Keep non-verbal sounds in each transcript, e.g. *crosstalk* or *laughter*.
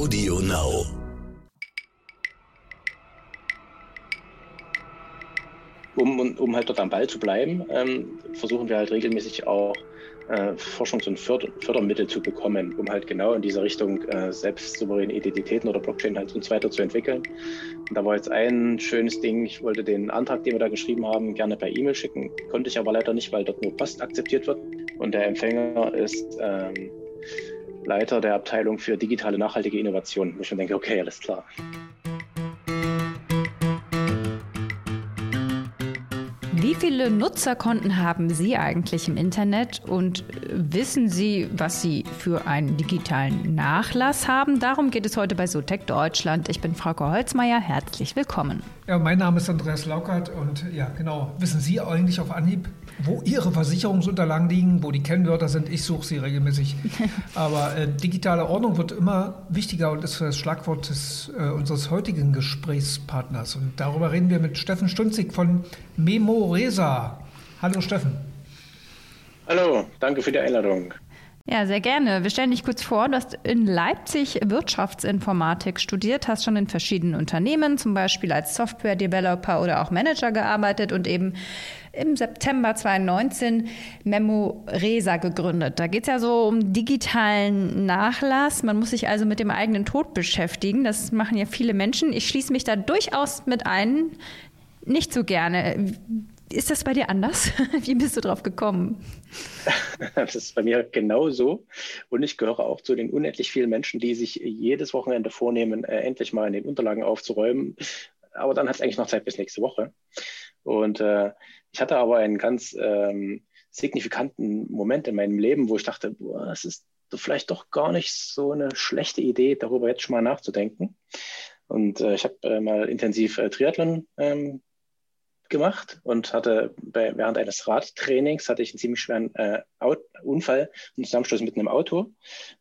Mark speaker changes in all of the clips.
Speaker 1: Audio Now.
Speaker 2: Um, um halt dort am Ball zu bleiben, ähm, versuchen wir halt regelmäßig auch äh, Forschungs- und Förder Fördermittel zu bekommen, um halt genau in diese Richtung äh, selbstsouveräne Identitäten oder Blockchain halt und so weiter zu entwickeln. Und da war jetzt ein schönes Ding, ich wollte den Antrag, den wir da geschrieben haben, gerne per E-Mail schicken, konnte ich aber leider nicht, weil dort nur Post akzeptiert wird. Und der Empfänger ist ähm, Leiter der Abteilung für digitale nachhaltige Innovation, wo ich mir denke, okay, alles klar.
Speaker 3: Wie viele Nutzerkonten haben Sie eigentlich im Internet und wissen Sie, was Sie für einen digitalen Nachlass haben? Darum geht es heute bei Sotec Deutschland. Ich bin Frau Holzmeier. Herzlich willkommen.
Speaker 4: Ja, mein Name ist Andreas Laukert und ja, genau. Wissen Sie eigentlich auf Anhieb, wo Ihre Versicherungsunterlagen liegen, wo die Kennwörter sind. Ich suche sie regelmäßig. *laughs* Aber äh, digitale Ordnung wird immer wichtiger und ist das Schlagwort des, äh, unseres heutigen Gesprächspartners. Und darüber reden wir mit Steffen Stunzig von Memoresa. Hallo Steffen.
Speaker 2: Hallo, danke für die Einladung.
Speaker 3: Ja, sehr gerne. Wir stellen dich kurz vor, du hast in Leipzig Wirtschaftsinformatik studiert, hast schon in verschiedenen Unternehmen, zum Beispiel als Software-Developer oder auch Manager gearbeitet und eben im September 2019 Memoresa gegründet. Da geht es ja so um digitalen Nachlass. Man muss sich also mit dem eigenen Tod beschäftigen. Das machen ja viele Menschen. Ich schließe mich da durchaus mit ein. Nicht so gerne. Ist das bei dir anders? *laughs* Wie bist du drauf gekommen? *laughs*
Speaker 2: Das ist bei mir genauso. Und ich gehöre auch zu den unendlich vielen Menschen, die sich jedes Wochenende vornehmen, äh, endlich mal in den Unterlagen aufzuräumen. Aber dann hat es eigentlich noch Zeit bis nächste Woche. Und äh, ich hatte aber einen ganz ähm, signifikanten Moment in meinem Leben, wo ich dachte, boah, es ist vielleicht doch gar nicht so eine schlechte Idee, darüber jetzt schon mal nachzudenken. Und äh, ich habe äh, mal intensiv äh, Triathlon ähm, gemacht und hatte bei, während eines Radtrainings hatte ich einen ziemlich schweren äh, Unfall, einen Zusammenstoß mit einem Auto,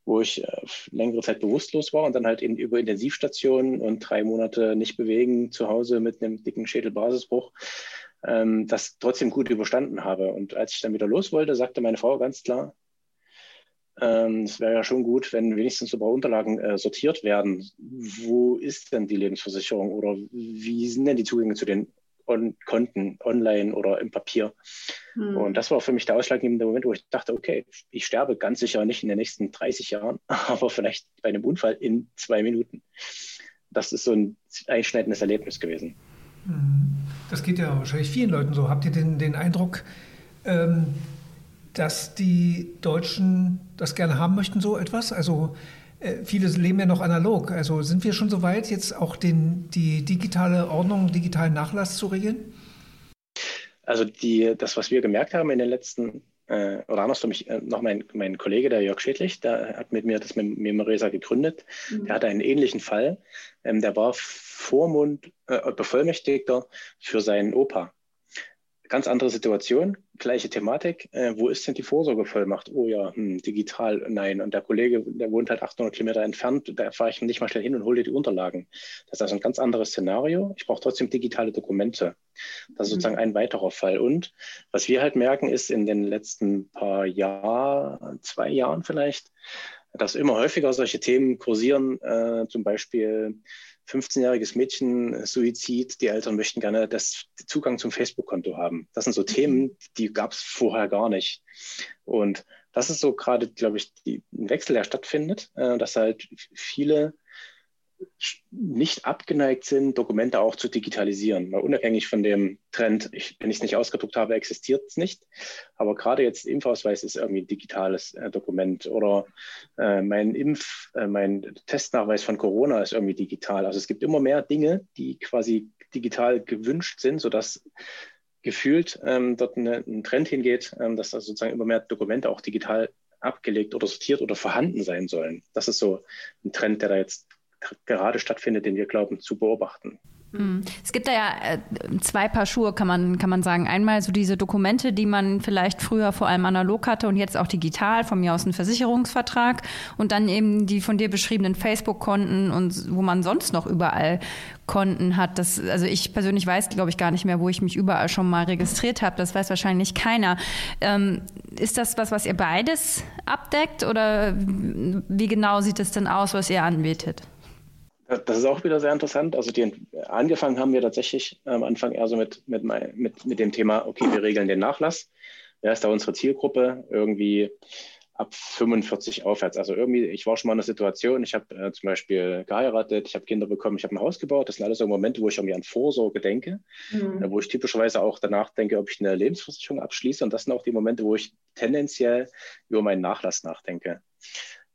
Speaker 2: wo ich äh, längere Zeit bewusstlos war und dann halt in, über Intensivstationen und drei Monate nicht bewegen zu Hause mit einem dicken Schädelbasisbruch ähm, das trotzdem gut überstanden habe. Und als ich dann wieder los wollte, sagte meine Frau ganz klar, ähm, es wäre ja schon gut, wenn wenigstens so ein paar Unterlagen äh, sortiert werden. Wo ist denn die Lebensversicherung oder wie sind denn die Zugänge zu den on Konten online oder im Papier. Hm. Und das war für mich der ausschlaggebende Moment, wo ich dachte, okay, ich sterbe ganz sicher nicht in den nächsten 30 Jahren, *laughs* aber vielleicht bei einem Unfall in zwei Minuten. Das ist so ein einschneidendes Erlebnis gewesen.
Speaker 4: Hm. Das geht ja wahrscheinlich vielen Leuten so. Habt ihr den, den Eindruck, ähm, dass die Deutschen das gerne haben möchten, so etwas? Also viele leben ja noch analog. Also sind wir schon so weit, jetzt auch den, die digitale Ordnung, digitalen Nachlass zu regeln?
Speaker 2: Also die, das, was wir gemerkt haben in den letzten, äh, oder andersrum, ich, äh, noch mein, mein Kollege, der Jörg Schädlich, der hat mit mir das mit Memoresa gegründet. Mhm. Der hatte einen ähnlichen Fall. Ähm, der war Vormund, äh, Bevollmächtigter für seinen Opa ganz andere Situation, gleiche Thematik. Äh, wo ist denn die Vorsorgevollmacht? Oh ja, hm, digital, nein. Und der Kollege, der wohnt halt 800 Kilometer entfernt, da fahre ich nicht mal schnell hin und hole dir die Unterlagen. Das ist also ein ganz anderes Szenario. Ich brauche trotzdem digitale Dokumente. Das ist mhm. sozusagen ein weiterer Fall. Und was wir halt merken, ist in den letzten paar Jahren, zwei Jahren vielleicht, dass immer häufiger solche Themen kursieren, äh, zum Beispiel 15-jähriges Mädchen, äh, Suizid, die Eltern möchten gerne das Zugang zum Facebook-Konto haben. Das sind so mhm. Themen, die gab es vorher gar nicht. Und das ist so gerade, glaube ich, die, ein Wechsel, der stattfindet, äh, dass halt viele nicht abgeneigt sind, Dokumente auch zu digitalisieren. Weil unabhängig von dem Trend, ich, wenn ich es nicht ausgedruckt habe, existiert es nicht. Aber gerade jetzt Impfausweis ist irgendwie ein digitales äh, Dokument oder äh, mein Impf, äh, mein Testnachweis von Corona ist irgendwie digital. Also es gibt immer mehr Dinge, die quasi digital gewünscht sind, sodass gefühlt ähm, dort eine, ein Trend hingeht, ähm, dass da sozusagen immer mehr Dokumente auch digital abgelegt oder sortiert oder vorhanden sein sollen. Das ist so ein Trend, der da jetzt gerade stattfindet, den wir glauben zu beobachten.
Speaker 3: Mhm. Es gibt da ja äh, zwei Paar Schuhe, kann man, kann man sagen. Einmal so diese Dokumente, die man vielleicht früher vor allem analog hatte und jetzt auch digital, von mir aus ein Versicherungsvertrag. Und dann eben die von dir beschriebenen Facebook-Konten und wo man sonst noch überall Konten hat. Das, also ich persönlich weiß, glaube ich, gar nicht mehr, wo ich mich überall schon mal registriert habe. Das weiß wahrscheinlich keiner. Ähm, ist das was, was ihr beides abdeckt oder wie genau sieht es denn aus, was ihr anbietet?
Speaker 2: Das ist auch wieder sehr interessant. Also die, angefangen haben wir tatsächlich am Anfang eher so mit, mit, mit, mit dem Thema, okay, wir regeln den Nachlass. Wer ist da unsere Zielgruppe? Irgendwie ab 45 aufwärts. Also irgendwie, ich war schon mal in einer Situation, ich habe äh, zum Beispiel geheiratet, ich habe Kinder bekommen, ich habe ein Haus gebaut. Das sind alles so Momente, wo ich irgendwie an Vorsorge denke, mhm. äh, wo ich typischerweise auch danach denke, ob ich eine Lebensversicherung abschließe. Und das sind auch die Momente, wo ich tendenziell über meinen Nachlass nachdenke.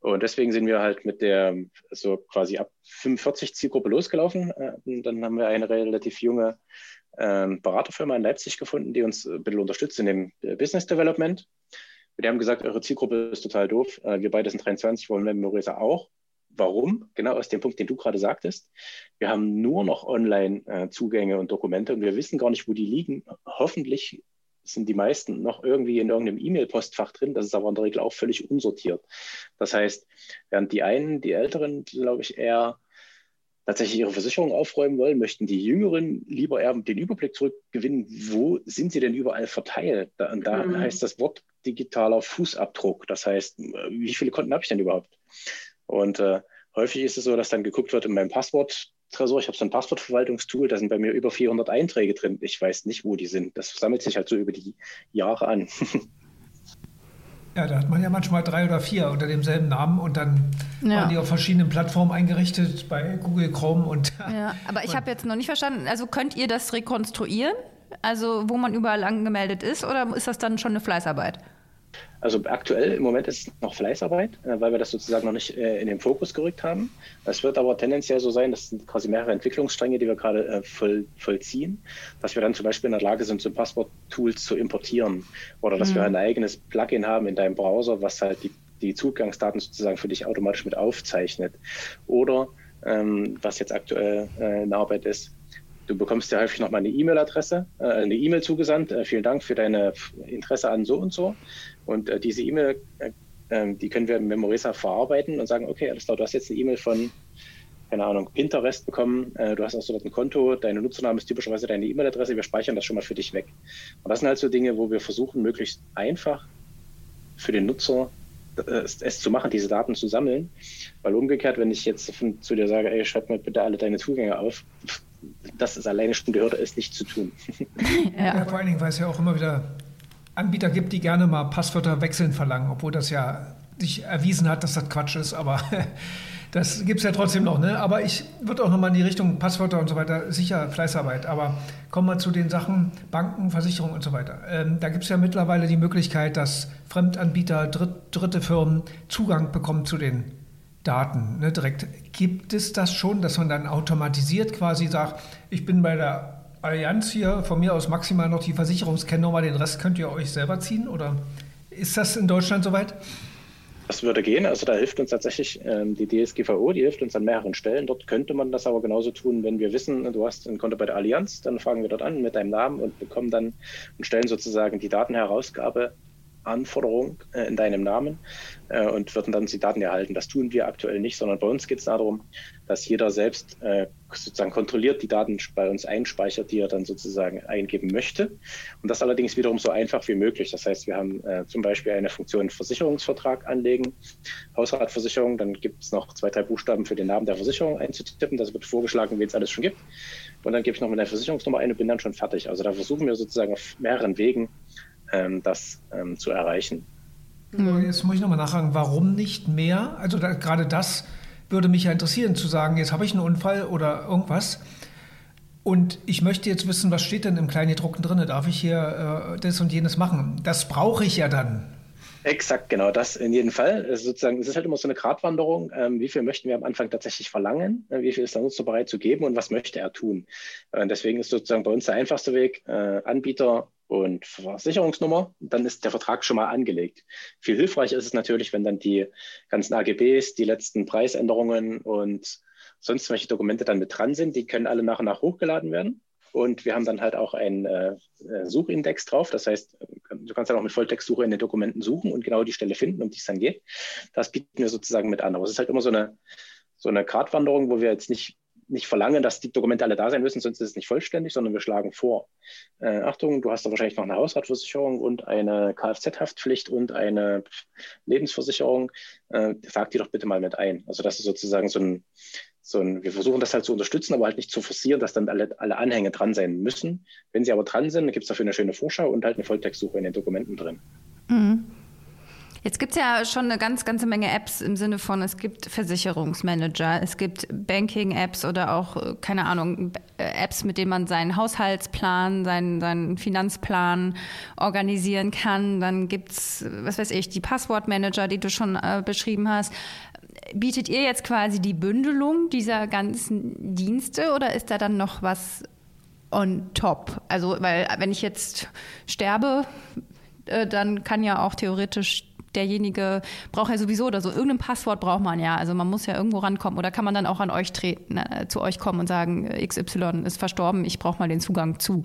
Speaker 2: Und deswegen sind wir halt mit der so quasi ab 45 Zielgruppe losgelaufen. Und dann haben wir eine relativ junge ähm, Beraterfirma in Leipzig gefunden, die uns ein bisschen unterstützt in dem äh, Business Development. Die haben gesagt, eure Zielgruppe ist total doof. Äh, wir beide sind 23, wollen Memoresa auch. Warum? Genau aus dem Punkt, den du gerade sagtest. Wir haben nur noch Online-Zugänge äh, und Dokumente und wir wissen gar nicht, wo die liegen. Hoffentlich sind die meisten noch irgendwie in irgendeinem E-Mail-Postfach drin. Das ist aber in der Regel auch völlig unsortiert. Das heißt, während die einen, die Älteren, glaube ich, eher tatsächlich ihre Versicherung aufräumen wollen, möchten die Jüngeren lieber eher den Überblick zurückgewinnen, wo sind sie denn überall verteilt? und da mhm. heißt das Wort digitaler Fußabdruck. Das heißt, wie viele Konten habe ich denn überhaupt? Und äh, häufig ist es so, dass dann geguckt wird in meinem Passwort, Tresor, ich habe so ein Passwortverwaltungstool, da sind bei mir über 400 Einträge drin. Ich weiß nicht, wo die sind. Das sammelt sich halt so über die Jahre an. *laughs*
Speaker 4: Ja, da hat man ja manchmal drei oder vier unter demselben Namen und dann ja. waren die auf verschiedenen Plattformen eingerichtet, bei Google Chrome und. *laughs*
Speaker 3: Ja, aber ich habe jetzt noch nicht verstanden, also könnt ihr das rekonstruieren? Also wo man überall angemeldet ist oder ist das dann schon eine Fleißarbeit?
Speaker 2: Also aktuell im Moment ist es noch Fleißarbeit, äh, weil wir das sozusagen noch nicht äh, in den Fokus gerückt haben. Es wird aber tendenziell so sein, das sind quasi mehrere Entwicklungsstränge, die wir gerade äh, voll, vollziehen, dass wir dann zum Beispiel in der Lage sind, so Passwort-Tools zu importieren oder dass mhm. wir ein eigenes Plugin haben in deinem Browser, was halt die, die Zugangsdaten sozusagen für dich automatisch mit aufzeichnet. Oder ähm, was jetzt aktuell äh, in Arbeit ist, Du bekommst ja häufig nochmal eine E-Mail-Adresse, äh, eine E-Mail zugesandt. Äh, vielen Dank für deine Interesse an so und so. Und äh, diese E-Mail, äh, ähm, die können wir in Memoresa verarbeiten und sagen, okay, alles klar, du hast jetzt eine E-Mail von, keine Ahnung, Pinterest bekommen, äh, du hast auch so dort ein Konto, deine Nutzername ist typischerweise deine E-Mail-Adresse, wir speichern das schon mal für dich weg. Und das sind halt so Dinge, wo wir versuchen, möglichst einfach für den Nutzer äh, es, zu machen, diese Daten zu sammeln. Weil umgekehrt, wenn ich jetzt von, zu dir sage, ey, schreib mir bitte alle deine Zugänge auf, das ist alleine schon die Hürde, es nicht zu tun. *laughs*
Speaker 4: ja. ja, vor allen Dingen, weil es ja auch immer wieder Anbieter gibt, die gerne mal Passwörter wechseln verlangen, obwohl das ja sich erwiesen hat, dass das Quatsch ist, aber *laughs* das gibt es ja trotzdem noch. Ne? Aber ich würde auch nochmal in die Richtung Passwörter und so weiter, sicher Fleißarbeit, aber kommen wir zu den Sachen Banken, Versicherungen und so weiter. Ähm, da gibt es ja mittlerweile die Möglichkeit, dass Fremdanbieter, Dritt, dritte Firmen Zugang bekommen zu den Daten ne, direkt. Gibt es das schon, dass man dann automatisiert quasi sagt, ich bin bei der Allianz hier, von mir aus maximal noch die Versicherungskennnummer, den Rest könnt ihr euch selber ziehen? Oder ist das in Deutschland soweit?
Speaker 2: Das würde gehen. Also da hilft uns tatsächlich ähm, die DSGVO, die hilft uns an mehreren Stellen. Dort könnte man das aber genauso tun, wenn wir wissen, du hast ein Konto bei der Allianz, dann fragen wir dort an mit deinem Namen und bekommen dann und stellen sozusagen die Datenherausgabe Anforderung äh, in deinem Namen äh, und würden dann die Daten erhalten. Das tun wir aktuell nicht, sondern bei uns geht es darum, dass jeder selbst äh, sozusagen kontrolliert die Daten bei uns einspeichert, die er dann sozusagen eingeben möchte. Und das allerdings wiederum so einfach wie möglich. Das heißt, wir haben äh, zum Beispiel eine Funktion Versicherungsvertrag anlegen, Hausratversicherung, dann gibt es noch zwei, drei Buchstaben für den Namen der Versicherung einzutippen. Das wird vorgeschlagen, wen es alles schon gibt. Und dann gebe ich noch meine Versicherungsnummer ein und bin dann schon fertig. Also da versuchen wir sozusagen auf mehreren Wegen das ähm, zu erreichen.
Speaker 4: Jetzt muss ich nochmal nachfragen, warum nicht mehr? Also da, gerade das würde mich ja interessieren, zu sagen, jetzt habe ich einen Unfall oder irgendwas. Und ich möchte jetzt wissen, was steht denn im Kleingedruckten drin? Darf ich hier äh, das und jenes machen? Das brauche ich ja dann.
Speaker 2: Exakt, genau, das in jedem Fall. Es ist, sozusagen, es ist halt immer so eine Gratwanderung. Ähm, wie viel möchten wir am Anfang tatsächlich verlangen? Äh, wie viel ist der Nutzer bereit zu geben und was möchte er tun? Äh, deswegen ist sozusagen bei uns der einfachste Weg, äh, Anbieter und Versicherungsnummer, dann ist der Vertrag schon mal angelegt. Viel hilfreicher ist es natürlich, wenn dann die ganzen AGBs, die letzten Preisänderungen und sonst welche Dokumente dann mit dran sind, die können alle nach und nach hochgeladen werden. Und wir haben dann halt auch einen äh, äh, Suchindex drauf. Das heißt, du kannst dann auch mit Volltextsuche in den Dokumenten suchen und genau die Stelle finden, um die es dann geht. Das bieten wir sozusagen mit an. Aber es ist halt immer so eine, so eine Gratwanderung, wo wir jetzt nicht, nicht verlangen, dass die Dokumente alle da sein müssen, sonst ist es nicht vollständig, sondern wir schlagen vor. Äh, Achtung, du hast da wahrscheinlich noch eine Hausratversicherung und eine Kfz-Haftpflicht und eine Lebensversicherung. Äh, sag die doch bitte mal mit ein. Also das ist sozusagen so ein, so ein, wir versuchen das halt zu unterstützen, aber halt nicht zu forcieren, dass dann alle, alle Anhänge dran sein müssen. Wenn sie aber dran sind, gibt es dafür eine schöne Vorschau und halt eine Volltextsuche in den Dokumenten drin. Mhm.
Speaker 3: Jetzt gibt es ja schon eine ganz, ganze Menge Apps im Sinne von, es gibt Versicherungsmanager, es gibt Banking-Apps oder auch, keine Ahnung, Apps, mit denen man seinen Haushaltsplan, seinen, seinen Finanzplan organisieren kann. Dann gibt es, was weiß ich, die Passwortmanager, die du schon äh, beschrieben hast bietet ihr jetzt quasi die Bündelung dieser ganzen Dienste oder ist da dann noch was on top? Also, weil wenn ich jetzt sterbe, äh, dann kann ja auch theoretisch derjenige braucht ja sowieso oder so irgendein Passwort braucht man ja. Also man muss ja irgendwo rankommen oder kann man dann auch an euch treten, äh, zu euch kommen und sagen, XY ist verstorben, ich brauche mal den Zugang zu.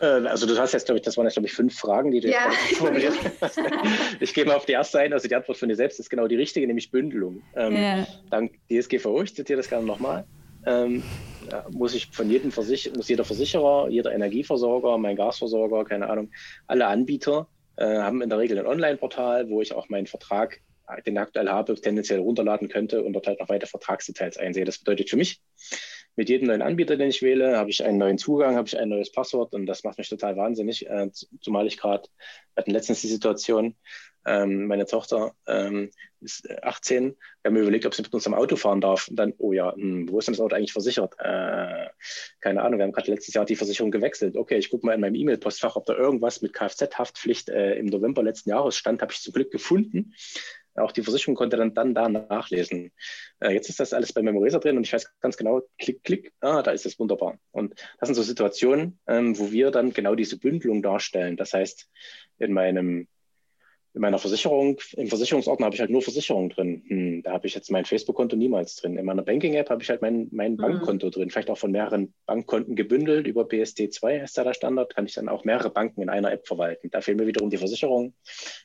Speaker 2: Äh, also du hast jetzt, glaube ich, das waren jetzt, glaube ich, fünf Fragen, die du ja. formuliert *laughs* hast. Ich gehe mal auf die erste ein. Also die Antwort von dir selbst ist genau die richtige, nämlich Bündelung. Ähm, ja. Dank DSGVO, ich zitiere das gerne nochmal, ähm, muss ich von jedem Versich muss jeder Versicherer, jeder Energieversorger, mein Gasversorger, keine Ahnung, alle Anbieter äh, haben in der Regel ein Online-Portal, wo ich auch meinen Vertrag, den ich aktuell habe, tendenziell runterladen könnte und dort halt noch weitere Vertragsdetails einsehe. Das bedeutet für mich, mit jedem neuen Anbieter, den ich wähle, habe ich einen neuen Zugang, habe ich ein neues Passwort und das macht mich total wahnsinnig, äh, zumal ich gerade, wir hatten letztens die Situation, ähm, meine Tochter ähm, ist 18, wir haben überlegt, ob sie mit uns am Auto fahren darf und dann, oh ja, mh, hm, wo ist denn das Auto eigentlich versichert? Äh, keine Ahnung, wir haben gerade letztes Jahr die Versicherung gewechselt. Okay, ich gucke mal in meinem E-Mail-Postfach, ob da irgendwas mit Kfz-Haftpflicht äh, im November letzten Jahres stand, habe ich zum Glück gefunden. Auch die Versicherung konnte dann, dann da nachlesen. Äh, jetzt ist das alles bei Memorizer drin und ich weiß ganz genau, klick, klick, ah, da ist es wunderbar. Und das sind so Situationen, ähm, wo wir dann genau diese Bündelung darstellen. Das heißt, in meinem in meiner Versicherung, im Versicherungsordner habe ich halt nur Versicherungen drin. Hm, da habe ich jetzt mein Facebook-Konto niemals drin. In meiner Banking-App habe ich halt mein, mein mhm. Bankkonto drin, vielleicht auch von mehreren Bankkonten gebündelt. Über BSD2 ist da der Standard, kann ich dann auch mehrere Banken in einer App verwalten. Da fehlen mir wiederum die Versicherungen.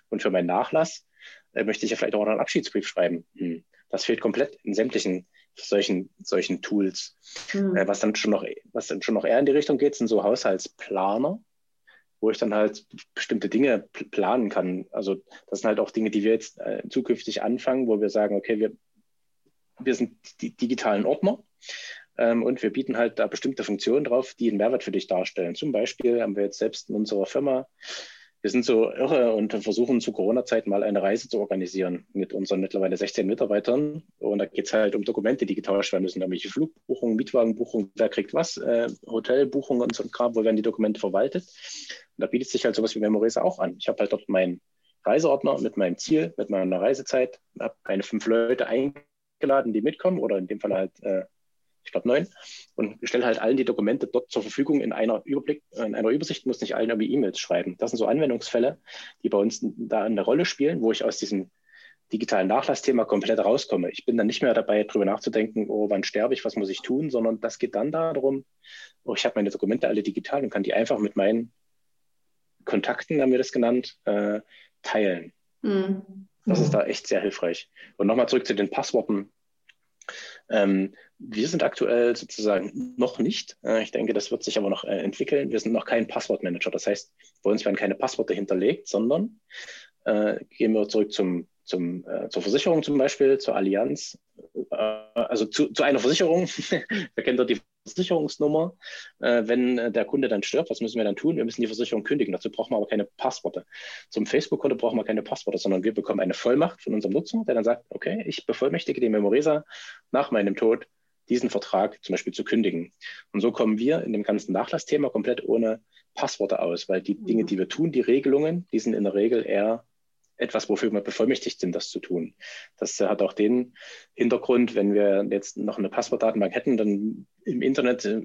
Speaker 2: Und für meinen Nachlass äh, möchte ich ja vielleicht auch noch einen Abschiedsbrief schreiben. Hm. Das fehlt komplett in sämtlichen solchen, solchen Tools. Hm. Äh, was dann schon noch, was dann schon noch eher in die Richtung geht, sind so Haushaltsplaner, wo ich dann halt bestimmte Dinge planen kann. Also das sind halt auch Dinge, die wir jetzt äh, zukünftig anfangen, wo wir sagen, okay, wir, wir sind die digitalen Ordner. Ähm, und wir bieten halt da bestimmte Funktionen drauf, die einen Mehrwert für dich darstellen. Zum Beispiel haben wir jetzt selbst in unserer Firma wir sind so irre und versuchen zu Corona-Zeit mal eine Reise zu organisieren mit unseren mittlerweile 16 Mitarbeitern. Und da geht es halt um Dokumente, die getauscht werden müssen, nämlich Flugbuchungen, Mietwagenbuchungen, wer kriegt was, äh, Hotelbuchungen und so ein Kram, wo werden die Dokumente verwaltet. Und da bietet sich halt sowas wie Memoresa auch an. Ich habe halt dort meinen Reiseordner mit meinem Ziel, mit meiner Reisezeit, habe meine fünf Leute eingeladen, die mitkommen oder in dem Fall halt äh, ich glaube neun, und stelle halt allen die Dokumente dort zur Verfügung in einer Überblick, in einer Übersicht, muss nicht allen irgendwie E-Mails schreiben. Das sind so Anwendungsfälle, die bei uns da eine Rolle spielen, wo ich aus diesem digitalen Nachlassthema komplett rauskomme. Ich bin dann nicht mehr dabei, darüber nachzudenken, oh, wann sterbe ich, was muss ich tun, sondern das geht dann darum, oh, ich habe meine Dokumente alle digital und kann die einfach mit meinen Kontakten, haben wir das genannt, äh, teilen. Mhm. Das ist da echt sehr hilfreich. Und nochmal zurück zu den Passworten. Ähm, wir sind aktuell sozusagen noch nicht. Äh, ich denke, das wird sich aber noch äh, entwickeln. Wir sind noch kein Passwortmanager. Das heißt, bei uns werden keine Passworte hinterlegt, sondern äh, gehen wir zurück zum, zum, äh, zur Versicherung zum Beispiel, zur Allianz, äh, also zu, zu einer Versicherung. *laughs* Wer kennt dort die Versicherungsnummer. Äh, wenn äh, der Kunde dann stirbt, was müssen wir dann tun? Wir müssen die Versicherung kündigen. Dazu brauchen wir aber keine Passworte. Zum Facebook-Konto brauchen wir keine Passworte, sondern wir bekommen eine Vollmacht von unserem Nutzer, der dann sagt, okay, ich bevollmächtige den Memoresa nach meinem Tod diesen Vertrag zum Beispiel zu kündigen. Und so kommen wir in dem ganzen Nachlassthema komplett ohne Passworte aus, weil die Dinge, die wir tun, die Regelungen, die sind in der Regel eher etwas, wofür wir bevollmächtigt sind, das zu tun. Das hat auch den Hintergrund, wenn wir jetzt noch eine Passwortdatenbank hätten, dann im Internet äh,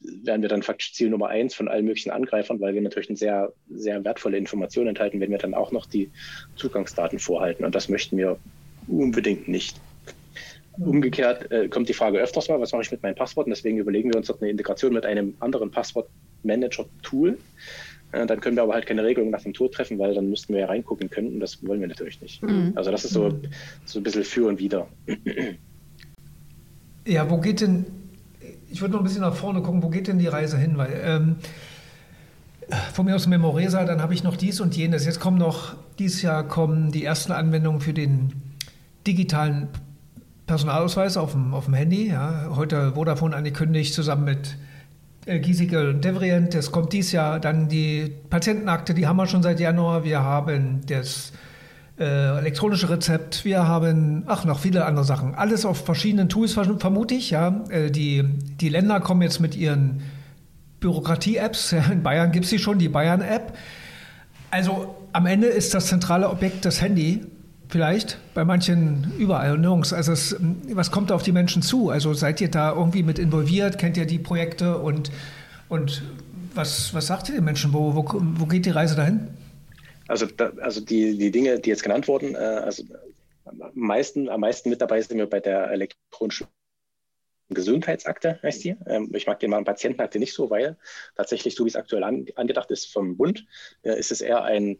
Speaker 2: wären wir dann faktisch Ziel Nummer eins von allen möglichen Angreifern, weil wir natürlich eine sehr, sehr wertvolle Information enthalten, wenn wir dann auch noch die Zugangsdaten vorhalten. Und das möchten wir unbedingt nicht. Umgekehrt äh, kommt die Frage öfters mal, was mache ich mit meinem Passwort? Und deswegen überlegen wir uns dort eine Integration mit einem anderen Passwortmanager-Tool. Äh, dann können wir aber halt keine Regelung nach dem Tool treffen, weil dann müssten wir ja reingucken können und das wollen wir natürlich nicht. Mhm. Also das ist so, so ein bisschen für und wieder.
Speaker 4: Ja, wo geht denn, ich würde noch ein bisschen nach vorne gucken, wo geht denn die Reise hin? Weil ähm, von mir aus Memoresa, dann habe ich noch dies und jenes. Jetzt kommen noch, dieses Jahr kommen die ersten Anwendungen für den digitalen Personalausweis auf dem, auf dem Handy. Ja. Heute Vodafone angekündigt, zusammen mit äh, Giesecke und Devrient. Es kommt dieses Jahr dann die Patientenakte, die haben wir schon seit Januar. Wir haben das äh, elektronische Rezept, wir haben, ach, noch viele andere Sachen. Alles auf verschiedenen Tools, vermute ich. Ja. Äh, die, die Länder kommen jetzt mit ihren Bürokratie-Apps. *laughs* In Bayern gibt es sie schon, die Bayern-App. Also am Ende ist das zentrale Objekt das Handy vielleicht, bei manchen überall nirgends. Also es, was kommt auf die Menschen zu? Also seid ihr da irgendwie mit involviert? Kennt ihr die Projekte und, und was, was sagt ihr den Menschen? Wo, wo, wo geht die Reise dahin?
Speaker 2: Also, da, also die, die Dinge, die jetzt genannt wurden, äh, also am meisten, am meisten mit dabei sind wir bei der elektronischen Gesundheitsakte, heißt die. Ähm, ich mag den mal Patientenakte nicht so, weil tatsächlich, so wie es aktuell an, angedacht ist vom Bund, äh, ist es eher ein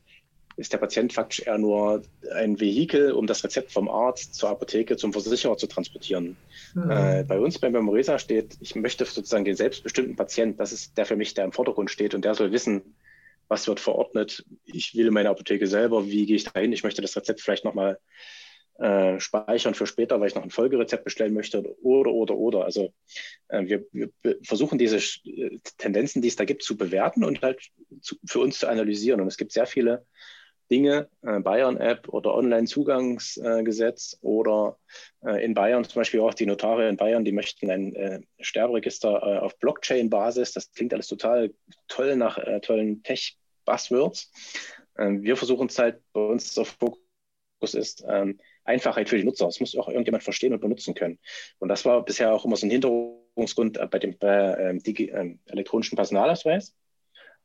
Speaker 2: ist der Patient faktisch eher nur ein Vehikel, um das Rezept vom Arzt zur Apotheke zum Versicherer zu transportieren. Mhm. Äh, bei uns bei Memoresa steht, ich möchte sozusagen den selbstbestimmten Patient, das ist der für mich, der im Vordergrund steht und der soll wissen, was wird verordnet. Ich will meine Apotheke selber, wie gehe ich dahin? Ich möchte das Rezept vielleicht nochmal äh, speichern für später, weil ich noch ein Folgerezept bestellen möchte oder, oder, oder. Also äh, wir, wir, versuchen diese äh, Tendenzen, die es da gibt, zu bewerten und halt zu, für uns zu analysieren. Und es gibt sehr viele Dinge, äh, Bayern-App oder Online-Zugangsgesetz äh, oder äh, in Bayern zum Beispiel auch die Notare in Bayern, die möchten ein äh, Sterberegister äh, auf Blockchain-Basis. Das klingt alles total toll nach äh, tollen Tech-Buzzwords. Ähm, wir versuchen es halt, bei uns der Fokus ist ähm, Einfachheit für die Nutzer. Es muss auch irgendjemand verstehen und benutzen können. Und das war bisher auch immer so ein Hinderungsgrund bei dem ähm, elektronischen Personalausweis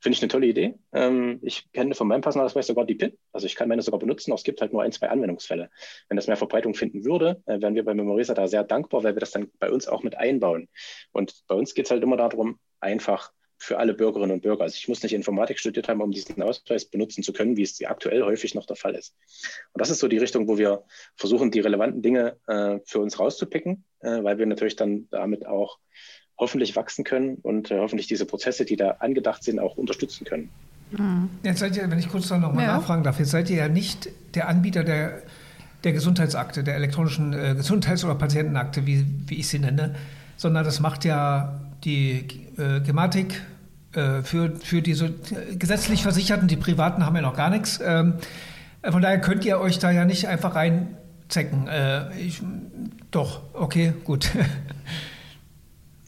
Speaker 2: Finde ich eine tolle Idee. Ähm, ich kenne von meinem Personalausweis sogar die PIN. Also ich kann meine sogar benutzen, aber es gibt halt nur ein, zwei Anwendungsfälle. Wenn das mehr Verbreitung finden würde, äh, wären wir bei Memorisa da sehr dankbar, weil wir das dann bei uns auch mit einbauen. Und bei uns geht es halt immer darum, einfach für alle Bürgerinnen und Bürger. Also ich muss nicht Informatik studiert haben, um diesen Ausweis benutzen zu können, wie es aktuell häufig noch der Fall ist. Und das ist so die Richtung, wo wir versuchen, die relevanten Dinge äh, für uns rauszupicken, äh, weil wir natürlich dann damit auch hoffentlich wachsen können und äh, hoffentlich diese Prozesse, die da angedacht sind, auch unterstützen können.
Speaker 4: Mhm. Jetzt seid ihr, wenn ich kurz noch mal ja. nachfragen darf, jetzt seid ihr ja nicht der Anbieter der, der Gesundheitsakte, der elektronischen äh, Gesundheits- oder Patientenakte, wie, wie ich sie nenne, sondern das macht ja die äh, Gematik äh, für, für diese äh, gesetzlich Versicherten, die Privaten haben ja noch gar nichts. Ähm, von daher könnt ihr euch da ja nicht einfach reinzecken. Äh, ich, doch, okay, gut. *laughs*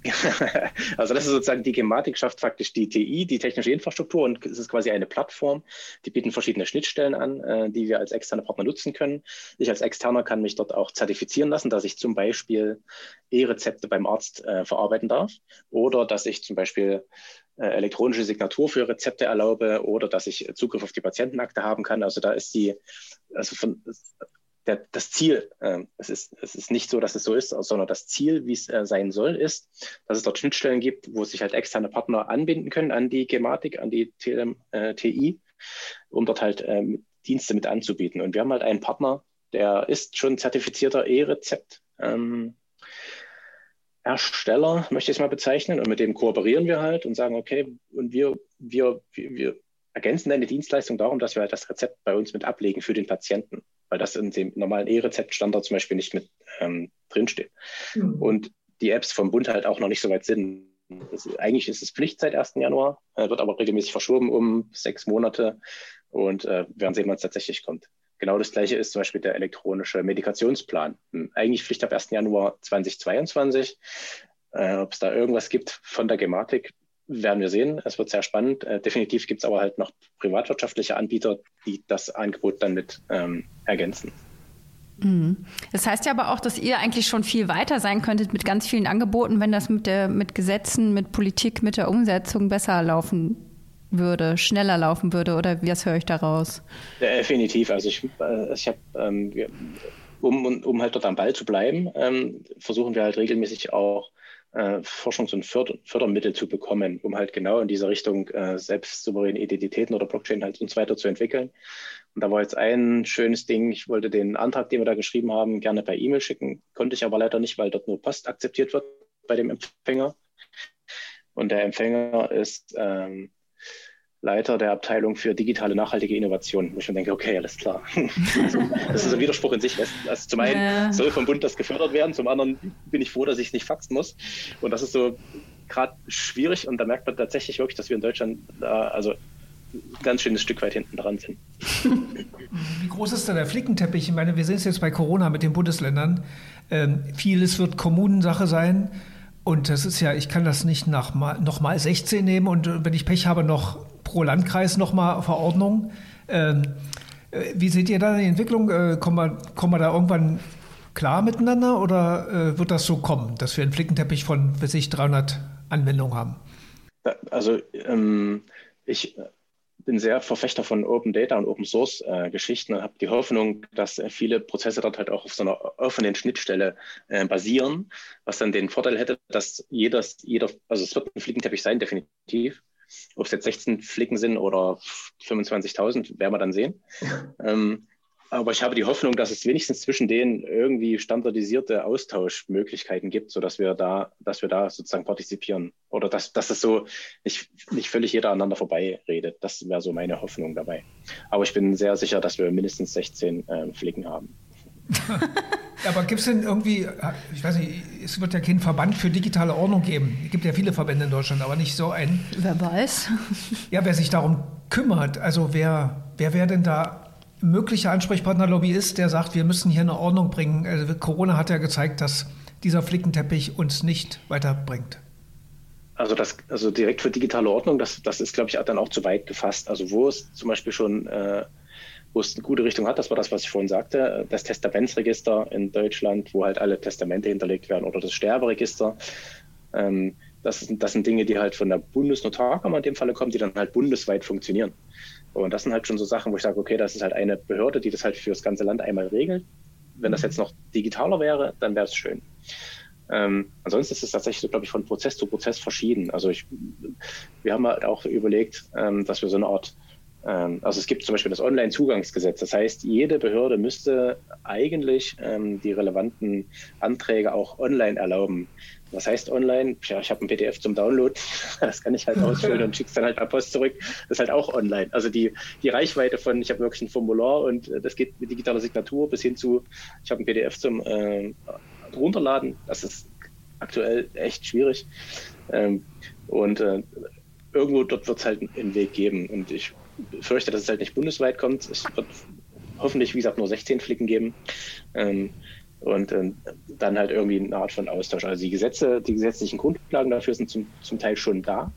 Speaker 4: *laughs*
Speaker 2: also das ist sozusagen die Gematik, schafft faktisch die TI, die technische Infrastruktur und es ist quasi eine Plattform, die bieten verschiedene Schnittstellen an, äh, die wir als externe Partner nutzen können. Ich als Externer kann mich dort auch zertifizieren lassen, dass ich zum Beispiel E-Rezepte beim Arzt äh, verarbeiten darf oder dass ich zum Beispiel äh, elektronische Signatur für Rezepte erlaube oder dass ich Zugriff auf die Patientenakte haben kann. Also da ist die, also von, der, das Ziel, äh, es, ist, es ist nicht so, dass es so ist, sondern das Ziel, wie es äh, sein soll, ist, dass es dort Schnittstellen gibt, wo sich halt externe Partner anbinden können an die Gematik, an die TLM, äh, TI, um dort halt äh, Dienste mit anzubieten. Und wir haben halt einen Partner, der ist schon zertifizierter E-Rezept. Ähm, Ersteller, möchte ich es mal bezeichnen, und mit dem kooperieren wir halt und sagen, okay, und wir, wir, wir, wir ergänzen deine Dienstleistung darum, dass wir halt das Rezept bei uns mit ablegen für den Patienten weil das in dem normalen E-Rezept-Standard zum Beispiel nicht mit ähm, drinsteht. Mhm. Und die Apps vom Bund halt auch noch nicht so weit sind. Das, eigentlich ist es Pflicht seit 1. Januar, äh, wird aber regelmäßig verschoben um sechs Monate und äh, werden sehen, wann es tatsächlich kommt. Genau das gleiche ist zum Beispiel der elektronische Medikationsplan. Hm, eigentlich Pflicht ab 1. Januar 2022. Äh, Ob es da irgendwas gibt von der Gematik, werden wir sehen. Es wird sehr spannend. Äh, definitiv gibt es aber halt noch privatwirtschaftliche Anbieter, die das Angebot dann mit ähm, ergänzen.
Speaker 3: Mhm. Das heißt ja aber auch, dass ihr eigentlich schon viel weiter sein könntet mit ganz vielen Angeboten, wenn das mit, der, mit Gesetzen, mit Politik, mit der Umsetzung besser laufen würde, schneller laufen würde, oder was höre ich daraus?
Speaker 2: Definitiv. Also ich, äh, ich habe, ähm, um, um halt dort am Ball zu bleiben, ähm, versuchen wir halt regelmäßig auch äh, Forschungs- und Förder Fördermittel zu bekommen, um halt genau in diese Richtung äh, selbstsouveräne Identitäten oder Blockchain halt uns weiter zu entwickeln. Und da war jetzt ein schönes Ding, ich wollte den Antrag, den wir da geschrieben haben, gerne per E-Mail schicken, konnte ich aber leider nicht, weil dort nur Post akzeptiert wird bei dem Empfänger. Und der Empfänger ist ähm, Leiter der Abteilung für digitale nachhaltige Innovation, wo ich schon denke, okay, alles klar. *laughs* das ist ein Widerspruch in sich. Also zum einen ja. soll vom Bund das gefördert werden, zum anderen bin ich froh, dass ich es nicht faxen muss. Und das ist so gerade schwierig und da merkt man tatsächlich wirklich, dass wir in Deutschland da also ein ganz schönes Stück weit hinten dran sind.
Speaker 4: Wie groß ist da der Flickenteppich? Ich meine, wir sehen es jetzt bei Corona mit den Bundesländern. Ähm, vieles wird Kommunensache sein. Und das ist ja, ich kann das nicht nach mal, noch mal 16 nehmen und wenn ich Pech habe, noch pro Landkreis nochmal Verordnung. Ähm, äh, wie seht ihr da die Entwicklung? Äh, kommen, wir, kommen wir da irgendwann klar miteinander oder äh, wird das so kommen, dass wir einen Flickenteppich von bis ich 300 Anwendungen haben?
Speaker 2: Also ähm, ich bin sehr Verfechter von Open Data und Open Source äh, Geschichten und habe die Hoffnung, dass äh, viele Prozesse dort halt auch auf so einer offenen Schnittstelle äh, basieren, was dann den Vorteil hätte, dass jedes, jeder, also es wird ein Flickenteppich sein, definitiv, ob es jetzt 16 Flicken sind oder 25.000, werden wir dann sehen. *laughs* Ähm, aber ich habe die Hoffnung, dass es wenigstens zwischen denen irgendwie standardisierte Austauschmöglichkeiten gibt, sodass wir da, dass wir da sozusagen partizipieren. Oder dass, dass es so nicht, nicht völlig jeder aneinander vorbei redet. Das wäre so meine Hoffnung dabei. Aber ich bin sehr sicher, dass wir mindestens 16 äh, Flicken haben.
Speaker 4: Aber gibt es denn irgendwie, ich weiß nicht, es wird ja keinen Verband für digitale Ordnung geben. Es gibt ja viele Verbände in Deutschland, aber nicht so einen.
Speaker 3: Wer weiß.
Speaker 4: Ja, wer sich darum kümmert, also wer, wer wäre denn da möglicher Ansprechpartner Lobbyist, der sagt, wir müssen hier eine Ordnung bringen. Also Corona hat ja gezeigt, dass dieser Flickenteppich uns nicht weiterbringt.
Speaker 2: Also das, also direkt für digitale Ordnung, das, das ist, glaube ich, dann auch zu weit gefasst. Also wo es zum Beispiel schon äh, wo es eine gute Richtung hat. Das war das, was ich vorhin sagte, das Testamentsregister in Deutschland, wo halt alle Testamente hinterlegt werden oder das Sterberegister. Ähm, das, sind, das sind Dinge, die halt von der Bundesnotarkammer in dem Falle kommen, die dann halt bundesweit funktionieren. Und das sind halt schon so Sachen, wo ich sage, okay, das ist halt eine Behörde, die das halt für das ganze Land einmal regelt. Wenn das jetzt noch digitaler wäre, dann wäre es schön. Ähm, ansonsten ist es tatsächlich so, glaube ich, von Prozess zu Prozess verschieden. Also ich, wir haben halt auch überlegt, ähm, dass wir so eine Art also es gibt zum Beispiel das Online-Zugangsgesetz. Das heißt, jede Behörde müsste eigentlich ähm, die relevanten Anträge auch online erlauben. Was heißt online? Ja, ich habe ein PDF zum Download, *laughs* das kann ich halt ausfüllen und schick's dann halt per Post zurück. Das ist halt auch online. Also die, die Reichweite von, ich habe wirklich ein Formular und äh, das geht mit digitaler Signatur bis hin zu, ich habe ein PDF zum äh, runterladen. Das ist aktuell echt schwierig. Ähm, und äh, irgendwo dort wird es halt einen Weg geben. Und ich fürchte, dass es halt nicht bundesweit kommt. Es wird hoffentlich, wie gesagt, nur 16 Flicken geben. Ähm, und äh, dann halt irgendwie eine Art von Austausch. Also die Gesetze, die gesetzlichen Grundlagen dafür sind zum, zum Teil schon da,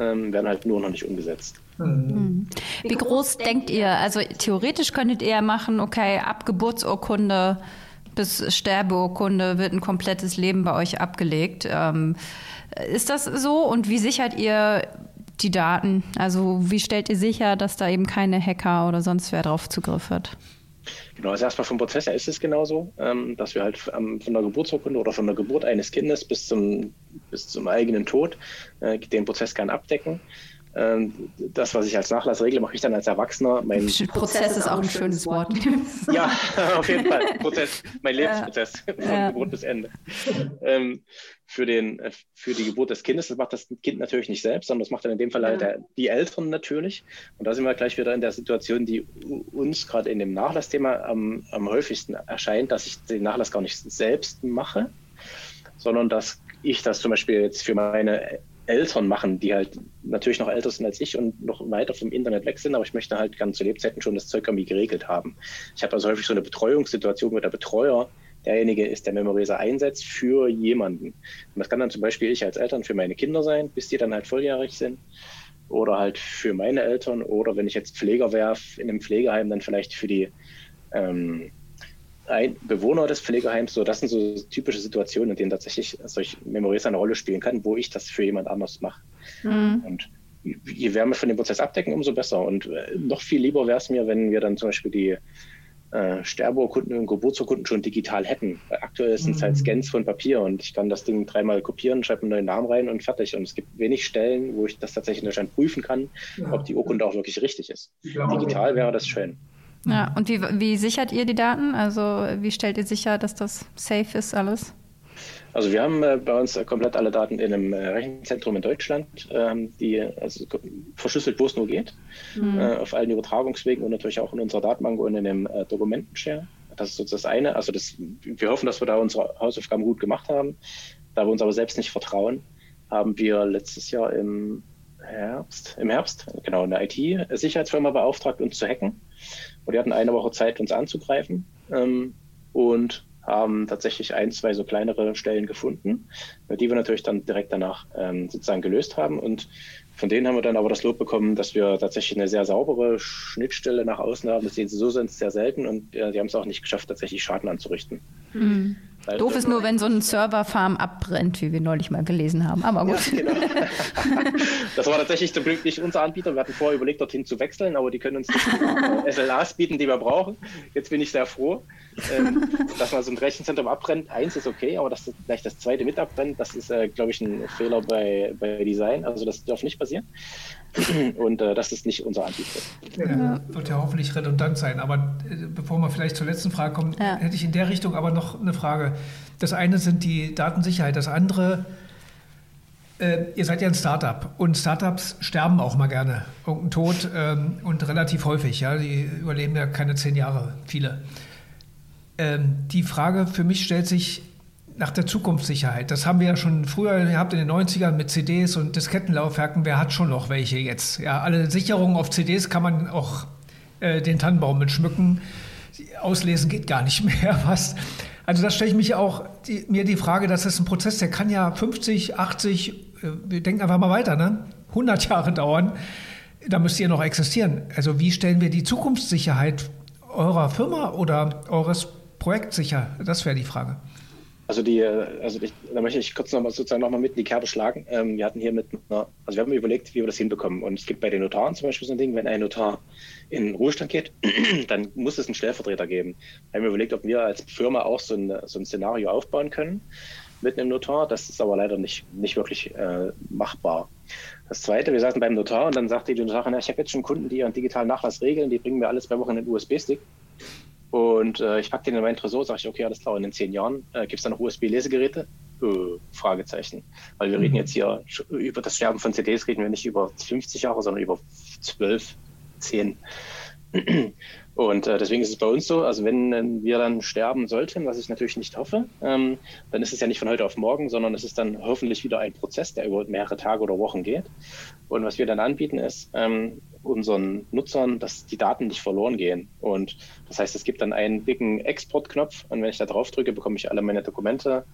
Speaker 2: ähm, werden halt nur noch nicht umgesetzt.
Speaker 3: Mhm. Wie groß denkt ihr? Also theoretisch könntet ihr machen, okay, ab Geburtsurkunde bis Sterbeurkunde wird ein komplettes Leben bei euch abgelegt. Ähm, ist das so? Und wie sichert ihr die Daten? Also wie stellt ihr sicher, dass da eben keine Hacker oder sonst wer drauf Zugriff hat?
Speaker 2: Genau, also erstmal vom Prozess her ist es genauso, ähm, dass wir halt von der Geburtsurkunde oder von der Geburt eines Kindes bis zum, bis zum eigenen Tod äh, den Prozess gern abdecken. Ähm, das, was ich als Nachlass regle, mache ich dann als Erwachsener.
Speaker 3: Mein Prozess, Prozess ist auch ein schönes Wort. *laughs*
Speaker 2: ja, *laughs* auf jeden Fall. Prozess, mein Lebensprozess *laughs* von ja. Geburt bis Ende. Ähm, für, den, äh, für die Geburt des Kindes, das macht das Kind natürlich nicht selbst, sondern das macht dann in dem Fall halt der, die Eltern natürlich. Und da sind wir gleich wieder in der Situation, die uns gerade in dem Nachlassthema am, am häufigsten erscheint, dass ich den Nachlass gar nicht selbst mache, sondern dass ich das zum Beispiel jetzt für meine Eltern machen, die halt natürlich noch älter sind als ich und noch weiter vom Internet weg sind, aber ich möchte halt gerne zu Lebzeiten schon das Zeug irgendwie geregelt haben. Ich habe also häufig so eine Betreuungssituation, wo der Betreuer derjenige ist, der Memoreser einsetzt für jemanden. Und das kann dann zum Beispiel ich als Eltern für meine Kinder sein, bis die dann halt volljährig sind. Oder halt für meine Eltern. Oder wenn ich jetzt Pfleger wäre in einem Pflegeheim, dann vielleicht für die ähm, ein Bewohner des Pflegeheims. So, das sind so typische Situationen, in denen tatsächlich solch Memories eine Rolle spielen kann, wo ich das für jemand anders mache. Mhm. Und je mehr wir von dem Prozess abdecken, umso besser. Und äh, noch viel lieber wäre es mir, wenn wir dann zum Beispiel die äh, Sterbeurkunden und Geburtsurkunden schon digital hätten. Weil aktuell sind es halt mhm. Scans von Papier und ich kann das Ding dreimal kopieren, schreibe einen neuen Namen rein und fertig. Und es gibt wenig Stellen, wo ich das tatsächlich in Deutschland prüfen kann, ja. ob die Urkunde auch wirklich richtig ist. Digital wäre das schön.
Speaker 3: Ja, und wie, wie sichert ihr die Daten? Also wie stellt ihr sicher, dass das safe ist alles?
Speaker 2: Also wir haben äh, bei uns komplett alle Daten in einem äh, Rechenzentrum in Deutschland, ähm, die also verschlüsselt, wo es nur geht, mhm. äh, auf allen Übertragungswegen und natürlich auch in unserer Datenbank und in dem äh, Dokumentenshare. Das ist sozusagen das eine. Also das, wir hoffen, dass wir da unsere Hausaufgaben gut gemacht haben. Da wir uns aber selbst nicht vertrauen, haben wir letztes Jahr im Herbst, im Herbst, genau, eine IT-Sicherheitsfirma beauftragt, uns zu hacken. Und die hatten eine Woche Zeit, uns anzugreifen. Ähm, und haben tatsächlich ein, zwei so kleinere Stellen gefunden, die wir natürlich dann direkt danach ähm, sozusagen gelöst haben. Und von denen haben wir dann aber das Lob bekommen, dass wir tatsächlich eine sehr saubere Schnittstelle nach außen haben. Das sehen sie so sind sehr selten und äh, die haben es auch nicht geschafft, tatsächlich Schaden anzurichten.
Speaker 3: Mhm. Doof ist nur, wenn so ein Serverfarm abbrennt, wie wir neulich mal gelesen haben. Aber gut. Ja, genau. *laughs*
Speaker 2: das war tatsächlich zum Glück nicht unser Anbieter. Wir hatten vorher überlegt, dorthin zu wechseln, aber die können uns die SLAs bieten, die wir brauchen. Jetzt bin ich sehr froh, ähm, dass mal so ein Rechenzentrum abbrennt. Eins ist okay, aber dass gleich das zweite mit abbrennt, das ist, äh, glaube ich, ein Fehler bei, bei Design. Also das darf nicht passieren. *clears throat* Und äh, das ist nicht unser Anbieter.
Speaker 4: Ja, wird ja hoffentlich redundant sein. Aber äh, bevor wir vielleicht zur letzten Frage kommen, ja. hätte ich in der Richtung aber noch eine Frage. Das eine sind die Datensicherheit, das andere, äh, ihr seid ja ein Startup und Startups sterben auch mal gerne. Irgendein Tod ähm, und relativ häufig. Ja? Die überleben ja keine zehn Jahre, viele. Ähm, die Frage für mich stellt sich, nach der Zukunftssicherheit. Das haben wir ja schon früher gehabt in den 90ern mit CDs und Diskettenlaufwerken. Wer hat schon noch welche jetzt? Ja, alle Sicherungen auf CDs kann man auch äh, den Tannenbaum mit schmücken. Auslesen geht gar nicht *laughs* mehr fast. Also da stelle ich mich auch die, mir die Frage, das ist ein Prozess, der kann ja 50, 80, äh, wir denken einfach mal weiter, ne? 100 Jahre dauern. Da müsst ihr noch existieren. Also wie stellen wir die Zukunftssicherheit eurer Firma oder eures Projekts sicher? Das wäre die Frage.
Speaker 2: Also die, also ich, da möchte ich kurz nochmal sozusagen nochmal mit in die Kerbe schlagen. Ähm, wir hatten hier mit einer, also wir haben überlegt, wie wir das hinbekommen. Und es gibt bei den Notaren zum Beispiel so ein Ding, wenn ein Notar in den Ruhestand geht, *clears throat* dann muss es einen Stellvertreter geben. Wir haben überlegt, ob wir als Firma auch so ein, so ein Szenario aufbauen können mit einem Notar. Das ist aber leider nicht, nicht wirklich äh, machbar. Das zweite, wir saßen beim Notar und dann sagte die Notarin, ich habe jetzt schon Kunden, die ihren digitalen Nachlass regeln, die bringen mir alles zwei Wochen in den USB-Stick. Und äh, ich packe den in meinen Tresor, sage ich, okay, alles klar, in den zehn Jahren äh, gibt es da noch USB-Lesegeräte? Äh, Fragezeichen. Weil wir mhm. reden jetzt hier über das Sterben von CDs, reden wir nicht über 50 Jahre, sondern über 12, 10. Und äh, deswegen ist es bei uns so, also wenn wir dann sterben sollten, was ich natürlich nicht hoffe, ähm, dann ist es ja nicht von heute auf morgen, sondern es ist dann hoffentlich wieder ein Prozess, der über mehrere Tage oder Wochen geht. Und was wir dann anbieten, ist ähm, unseren Nutzern, dass die Daten nicht verloren gehen. Und das heißt, es gibt dann einen dicken Exportknopf und wenn ich da drauf drücke, bekomme ich alle meine Dokumente,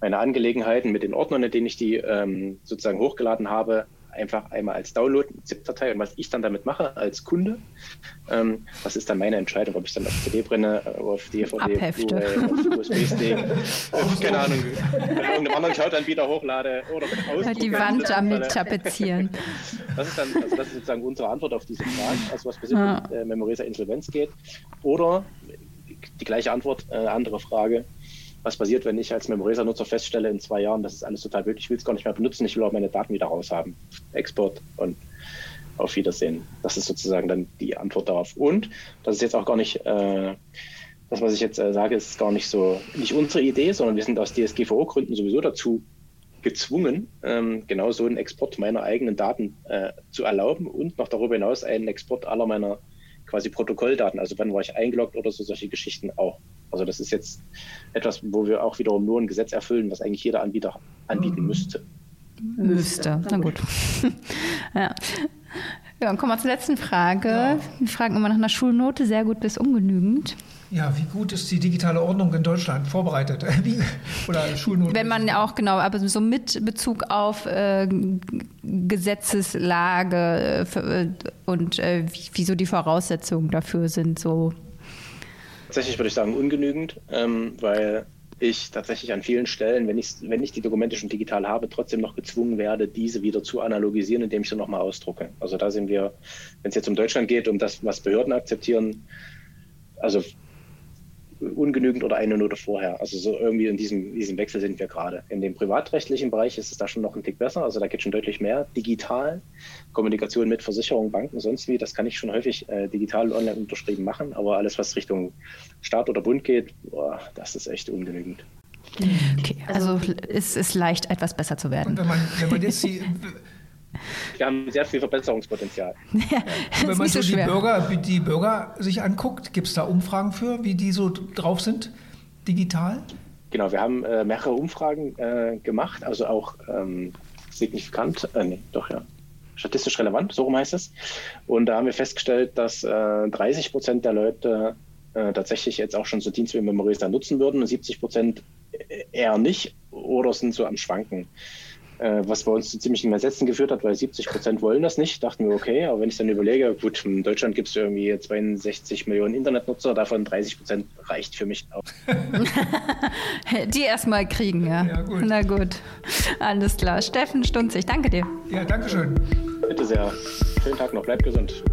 Speaker 2: meine Angelegenheiten mit den Ordnern, in denen ich die ähm, sozusagen hochgeladen habe, einfach einmal als Download, ZIP-Datei und was ich dann damit mache als Kunde, ähm, das ist dann meine Entscheidung, ob ich dann auf CD brenne, äh, auf DVD, Blu-ray, auf USB-Stick, *laughs* keine Ahnung, irgendeinem anderen Cloud-Anbieter hochlade oder
Speaker 3: Die Wand damit tapezieren. *laughs*
Speaker 2: Das ist dann, also das ist sozusagen unsere Antwort auf diese Frage, also was passiert, ja. wenn äh, Memoresa Insolvenz geht. Oder die gleiche Antwort, äh, andere Frage, was passiert, wenn ich als Memoresa-Nutzer feststelle in zwei Jahren, das ist alles total blöd, ich will es gar nicht mehr benutzen, ich will auch meine Daten wieder raushaben. Export und auf Wiedersehen. Das ist sozusagen dann die Antwort darauf. Und das ist jetzt auch gar nicht, äh, das, was ich jetzt äh, sage, ist gar nicht so, nicht unsere Idee, sondern wir sind aus DSGVO-Gründen sowieso dazu gezwungen, ähm, genau so einen Export meiner eigenen Daten äh, zu erlauben und noch darüber hinaus einen Export aller meiner quasi Protokolldaten, also wann war ich eingeloggt oder so solche Geschichten auch. Also das ist jetzt etwas, wo wir auch wiederum nur ein Gesetz erfüllen, was eigentlich jeder Anbieter anbieten müsste.
Speaker 3: Müsste, na gut. *laughs* ja. Ja, und kommen wir zur letzten Frage. Ja. Wir fragen immer nach einer Schulnote, sehr gut bis ungenügend.
Speaker 4: Ja, wie gut ist die digitale Ordnung in Deutschland vorbereitet? *laughs*
Speaker 3: Oder Schulnoten? Wenn man auch genau, aber so mit Bezug auf äh, Gesetzeslage äh, und äh, wie, wie so die Voraussetzungen dafür sind, so
Speaker 2: Tatsächlich würde ich sagen ungenügend, ähm, weil ich tatsächlich an vielen Stellen, wenn ich, wenn ich die Dokumente schon digital habe, trotzdem noch gezwungen werde, diese wieder zu analogisieren, indem ich sie nochmal ausdrucke. Also da sind wir, wenn es jetzt um Deutschland geht, um das, was Behörden akzeptieren, also ungenügend oder eine Note vorher. Also so irgendwie in diesem, diesem Wechsel sind wir gerade. In dem privatrechtlichen Bereich ist es da schon noch ein Tick besser. Also da geht schon deutlich mehr digital. Kommunikation mit Versicherungen, Banken, sonst wie, das kann ich schon häufig äh, digital online unterschrieben machen. Aber alles, was Richtung Staat oder Bund geht, boah, das ist echt ungenügend.
Speaker 3: Okay, also es ist leicht, etwas besser zu werden.
Speaker 4: Und wenn man, wenn man jetzt die *laughs*
Speaker 2: wir haben sehr viel Verbesserungspotenzial. *laughs*
Speaker 4: Ja, wenn man so, so die, Bürger, die Bürger sich anguckt, gibt es da Umfragen für, wie die so drauf sind, digital?
Speaker 2: Genau, wir haben äh, mehrere Umfragen äh, gemacht, also auch ähm, signifikant, äh, nee, doch ja, statistisch relevant, so rum heißt es. Und da haben wir festgestellt, dass 30 äh, Prozent der Leute äh, tatsächlich jetzt auch schon so Dienst wie Memories da nutzen würden und 70 Prozent eher nicht oder sind so am Schwanken. Äh, was bei uns zu ziemlichen Ersetzen geführt hat, weil 70 Prozent wollen das nicht. Dachten wir, okay, aber wenn ich dann überlege, gut, in Deutschland gibt es irgendwie 62 Millionen Internetnutzer, davon 30 Prozent reicht für mich auch. *laughs*
Speaker 3: Die erstmal kriegen, ja. ja gut. Na gut, alles klar. Steffen Stunz, ich danke dir.
Speaker 4: Ja, danke schön.
Speaker 2: Bitte sehr. Schönen Tag noch, bleibt gesund.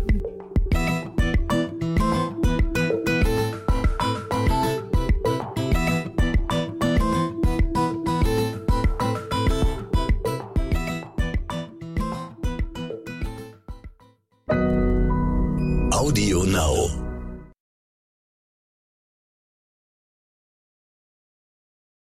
Speaker 1: Audio Now.